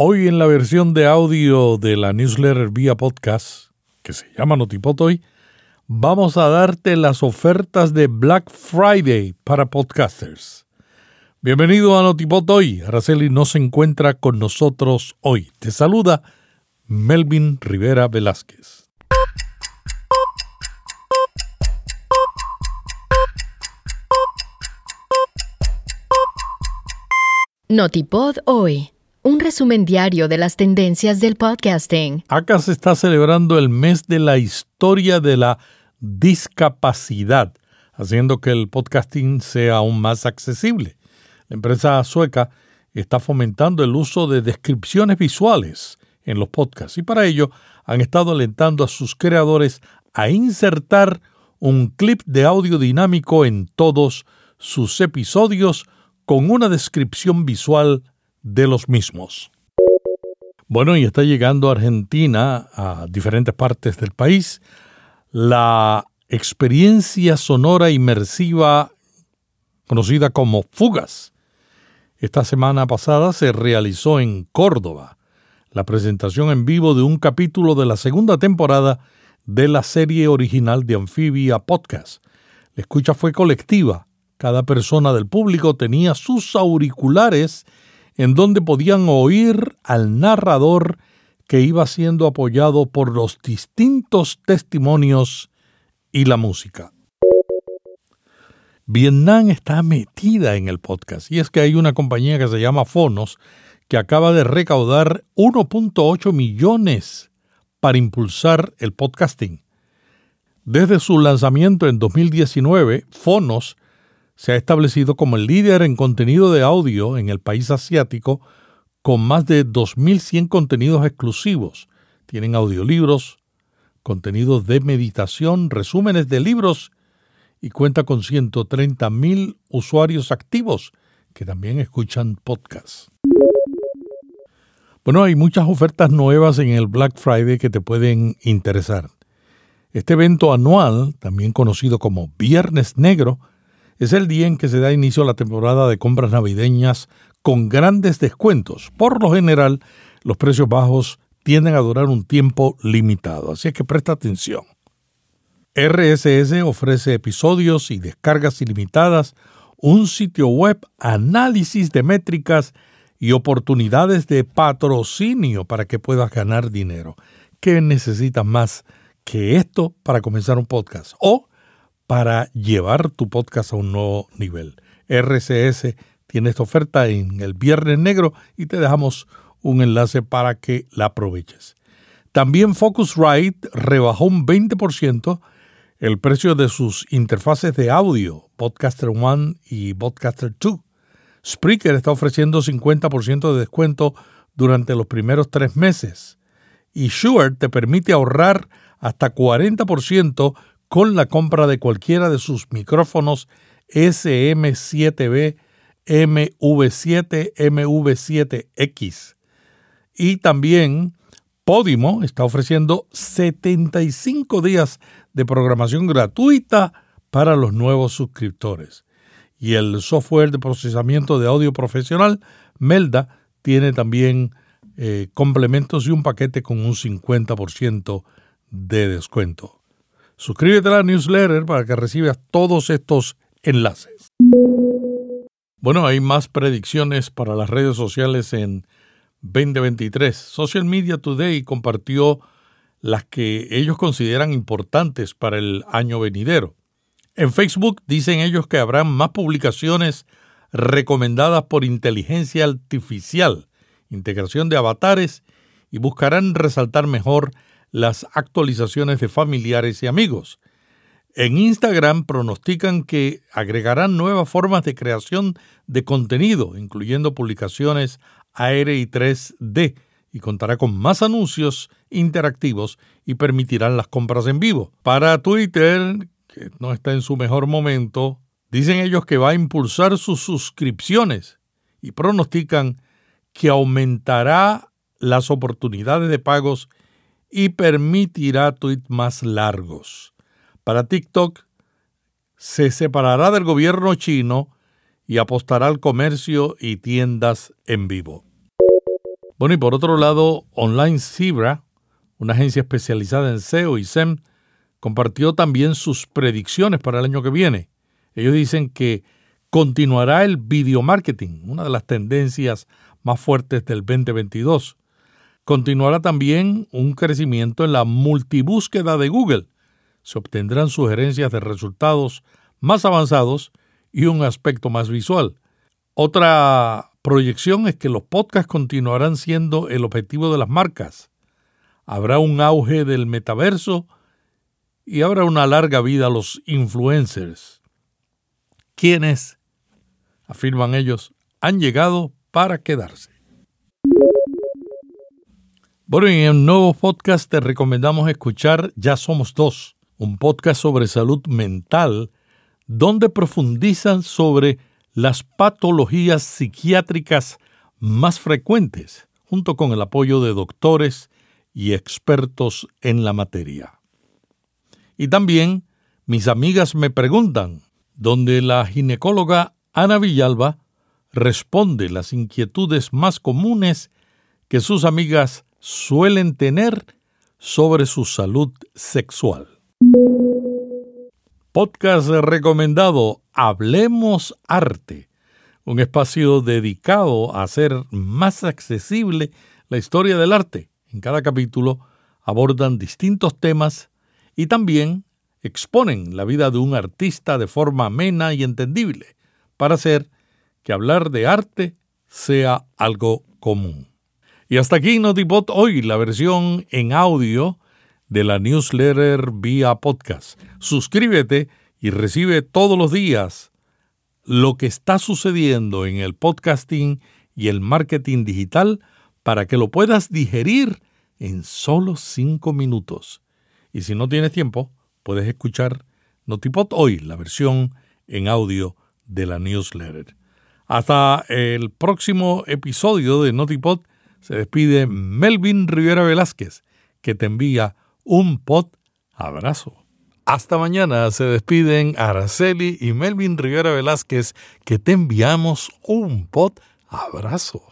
Hoy en la versión de audio de la newsletter vía podcast, que se llama Notipot hoy, vamos a darte las ofertas de Black Friday para podcasters. Bienvenido a Notipot hoy. Araceli no se encuentra con nosotros hoy. Te saluda Melvin Rivera Velázquez. Notipod hoy un resumen diario de las tendencias del podcasting. Acá se está celebrando el mes de la historia de la discapacidad, haciendo que el podcasting sea aún más accesible. La empresa sueca está fomentando el uso de descripciones visuales en los podcasts y para ello han estado alentando a sus creadores a insertar un clip de audio dinámico en todos sus episodios con una descripción visual de los mismos. Bueno, y está llegando a Argentina, a diferentes partes del país, la experiencia sonora inmersiva conocida como Fugas. Esta semana pasada se realizó en Córdoba la presentación en vivo de un capítulo de la segunda temporada de la serie original de Amphibia Podcast. La escucha fue colectiva. Cada persona del público tenía sus auriculares en donde podían oír al narrador que iba siendo apoyado por los distintos testimonios y la música. Vietnam está metida en el podcast y es que hay una compañía que se llama Fonos que acaba de recaudar 1.8 millones para impulsar el podcasting. Desde su lanzamiento en 2019, Fonos se ha establecido como el líder en contenido de audio en el país asiático con más de 2.100 contenidos exclusivos. Tienen audiolibros, contenidos de meditación, resúmenes de libros y cuenta con 130.000 usuarios activos que también escuchan podcasts. Bueno, hay muchas ofertas nuevas en el Black Friday que te pueden interesar. Este evento anual, también conocido como Viernes Negro, es el día en que se da inicio a la temporada de compras navideñas con grandes descuentos. Por lo general, los precios bajos tienden a durar un tiempo limitado, así que presta atención. RSS ofrece episodios y descargas ilimitadas, un sitio web, análisis de métricas y oportunidades de patrocinio para que puedas ganar dinero. ¿Qué necesitas más que esto para comenzar un podcast? O para llevar tu podcast a un nuevo nivel. RCS tiene esta oferta en el Viernes Negro y te dejamos un enlace para que la aproveches. También Focusrite rebajó un 20% el precio de sus interfaces de audio, Podcaster One y Podcaster 2. Spreaker está ofreciendo 50% de descuento durante los primeros tres meses. Y Shure te permite ahorrar hasta 40% con la compra de cualquiera de sus micrófonos SM7B, MV7, MV7X. Y también Podimo está ofreciendo 75 días de programación gratuita para los nuevos suscriptores. Y el software de procesamiento de audio profesional, Melda, tiene también eh, complementos y un paquete con un 50% de descuento. Suscríbete a la newsletter para que recibas todos estos enlaces. Bueno, hay más predicciones para las redes sociales en 2023. Social Media Today compartió las que ellos consideran importantes para el año venidero. En Facebook dicen ellos que habrán más publicaciones recomendadas por inteligencia artificial, integración de avatares y buscarán resaltar mejor las actualizaciones de familiares y amigos. En Instagram pronostican que agregarán nuevas formas de creación de contenido, incluyendo publicaciones AR y 3D, y contará con más anuncios interactivos y permitirán las compras en vivo. Para Twitter, que no está en su mejor momento, dicen ellos que va a impulsar sus suscripciones y pronostican que aumentará las oportunidades de pagos y permitirá tweets más largos. Para TikTok, se separará del gobierno chino y apostará al comercio y tiendas en vivo. Bueno, y por otro lado, Online Zebra, una agencia especializada en SEO y SEM, compartió también sus predicciones para el año que viene. Ellos dicen que continuará el video marketing, una de las tendencias más fuertes del 2022. Continuará también un crecimiento en la multibúsqueda de Google. Se obtendrán sugerencias de resultados más avanzados y un aspecto más visual. Otra proyección es que los podcasts continuarán siendo el objetivo de las marcas. Habrá un auge del metaverso y habrá una larga vida a los influencers, quienes, afirman ellos, han llegado para quedarse. Bueno, en el nuevo podcast te recomendamos escuchar Ya Somos Dos, un podcast sobre salud mental donde profundizan sobre las patologías psiquiátricas más frecuentes, junto con el apoyo de doctores y expertos en la materia. Y también mis amigas me preguntan, donde la ginecóloga Ana Villalba responde las inquietudes más comunes que sus amigas suelen tener sobre su salud sexual. Podcast recomendado Hablemos Arte, un espacio dedicado a hacer más accesible la historia del arte. En cada capítulo abordan distintos temas y también exponen la vida de un artista de forma amena y entendible para hacer que hablar de arte sea algo común. Y hasta aquí Notipod hoy, la versión en audio de la newsletter vía podcast. Suscríbete y recibe todos los días lo que está sucediendo en el podcasting y el marketing digital para que lo puedas digerir en solo cinco minutos. Y si no tienes tiempo, puedes escuchar Notipod hoy, la versión en audio de la newsletter. Hasta el próximo episodio de Notipod se despide Melvin Rivera Velázquez, que te envía un pod abrazo. Hasta mañana se despiden Araceli y Melvin Rivera Velázquez, que te enviamos un pod abrazo.